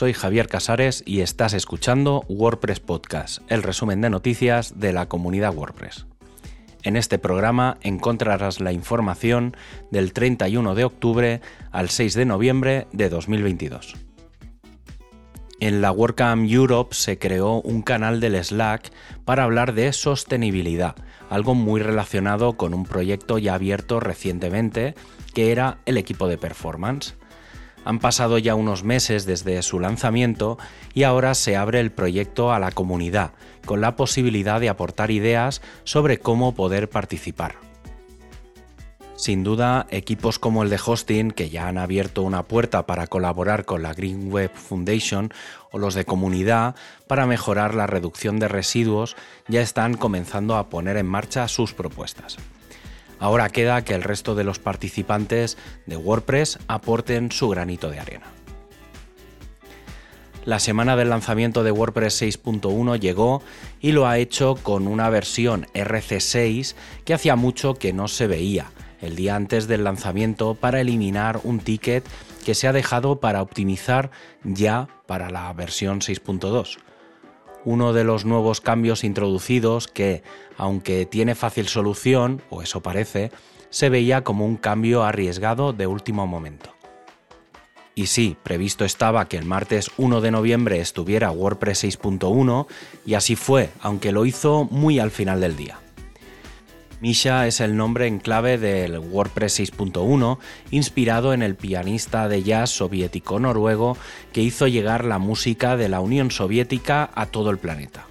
soy Javier Casares y estás escuchando WordPress Podcast, el resumen de noticias de la comunidad WordPress. En este programa encontrarás la información del 31 de octubre al 6 de noviembre de 2022. En la WordCamp Europe se creó un canal del Slack para hablar de sostenibilidad, algo muy relacionado con un proyecto ya abierto recientemente que era el equipo de performance. Han pasado ya unos meses desde su lanzamiento y ahora se abre el proyecto a la comunidad, con la posibilidad de aportar ideas sobre cómo poder participar. Sin duda, equipos como el de Hosting, que ya han abierto una puerta para colaborar con la Green Web Foundation, o los de comunidad para mejorar la reducción de residuos, ya están comenzando a poner en marcha sus propuestas. Ahora queda que el resto de los participantes de WordPress aporten su granito de arena. La semana del lanzamiento de WordPress 6.1 llegó y lo ha hecho con una versión RC6 que hacía mucho que no se veía, el día antes del lanzamiento para eliminar un ticket que se ha dejado para optimizar ya para la versión 6.2 uno de los nuevos cambios introducidos que, aunque tiene fácil solución, o eso parece, se veía como un cambio arriesgado de último momento. Y sí, previsto estaba que el martes 1 de noviembre estuviera WordPress 6.1 y así fue, aunque lo hizo muy al final del día. Misha es el nombre en clave del WordPress 6.1, inspirado en el pianista de jazz soviético noruego que hizo llegar la música de la Unión Soviética a todo el planeta.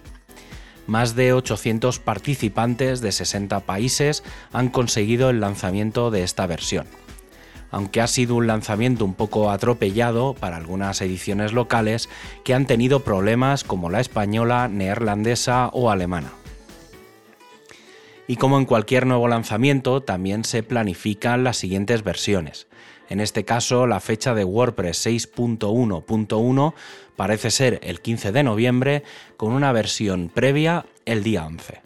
Más de 800 participantes de 60 países han conseguido el lanzamiento de esta versión. Aunque ha sido un lanzamiento un poco atropellado para algunas ediciones locales que han tenido problemas como la española, neerlandesa o alemana. Y como en cualquier nuevo lanzamiento, también se planifican las siguientes versiones. En este caso, la fecha de WordPress 6.1.1 parece ser el 15 de noviembre, con una versión previa el día 11.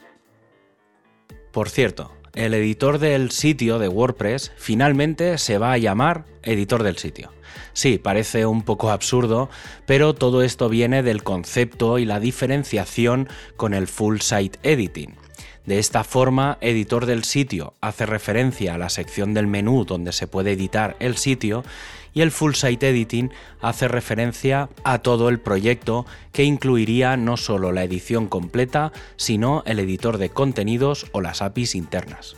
Por cierto, el editor del sitio de WordPress finalmente se va a llamar editor del sitio. Sí, parece un poco absurdo, pero todo esto viene del concepto y la diferenciación con el full site editing. De esta forma, editor del sitio hace referencia a la sección del menú donde se puede editar el sitio y el Full Site Editing hace referencia a todo el proyecto que incluiría no solo la edición completa, sino el editor de contenidos o las APIs internas.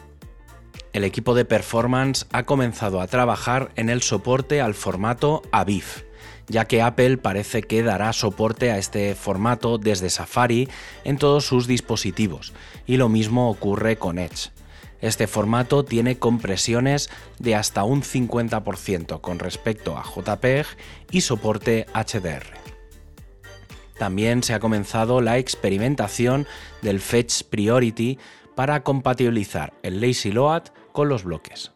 El equipo de performance ha comenzado a trabajar en el soporte al formato AVIF, ya que Apple parece que dará soporte a este formato desde Safari en todos sus dispositivos, y lo mismo ocurre con Edge. Este formato tiene compresiones de hasta un 50% con respecto a JPEG y soporte HDR. También se ha comenzado la experimentación del Fetch Priority para compatibilizar el Lazy Load con los bloques.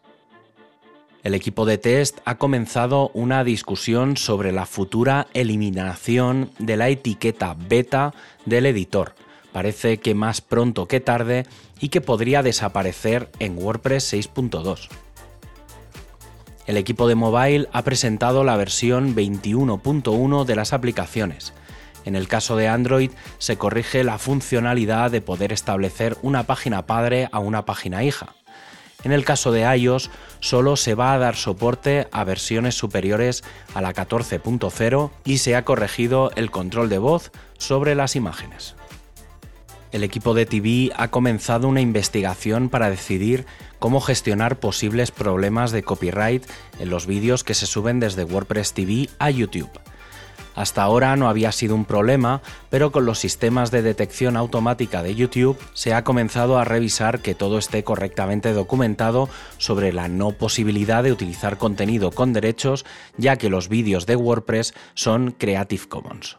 El equipo de test ha comenzado una discusión sobre la futura eliminación de la etiqueta beta del editor. Parece que más pronto que tarde y que podría desaparecer en WordPress 6.2. El equipo de mobile ha presentado la versión 21.1 de las aplicaciones. En el caso de Android se corrige la funcionalidad de poder establecer una página padre a una página hija. En el caso de iOS, solo se va a dar soporte a versiones superiores a la 14.0 y se ha corregido el control de voz sobre las imágenes. El equipo de TV ha comenzado una investigación para decidir cómo gestionar posibles problemas de copyright en los vídeos que se suben desde WordPress TV a YouTube. Hasta ahora no había sido un problema, pero con los sistemas de detección automática de YouTube se ha comenzado a revisar que todo esté correctamente documentado sobre la no posibilidad de utilizar contenido con derechos, ya que los vídeos de WordPress son Creative Commons.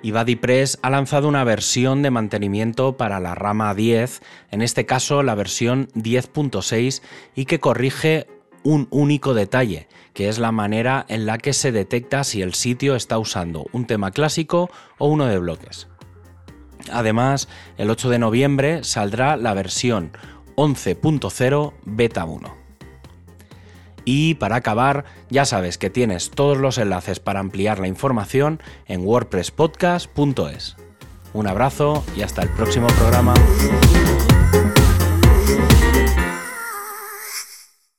Y BuddyPress ha lanzado una versión de mantenimiento para la rama 10, en este caso la versión 10.6, y que corrige un único detalle, que es la manera en la que se detecta si el sitio está usando un tema clásico o uno de bloques. Además, el 8 de noviembre saldrá la versión 11.0 Beta 1. Y para acabar, ya sabes que tienes todos los enlaces para ampliar la información en wordpresspodcast.es. Un abrazo y hasta el próximo programa.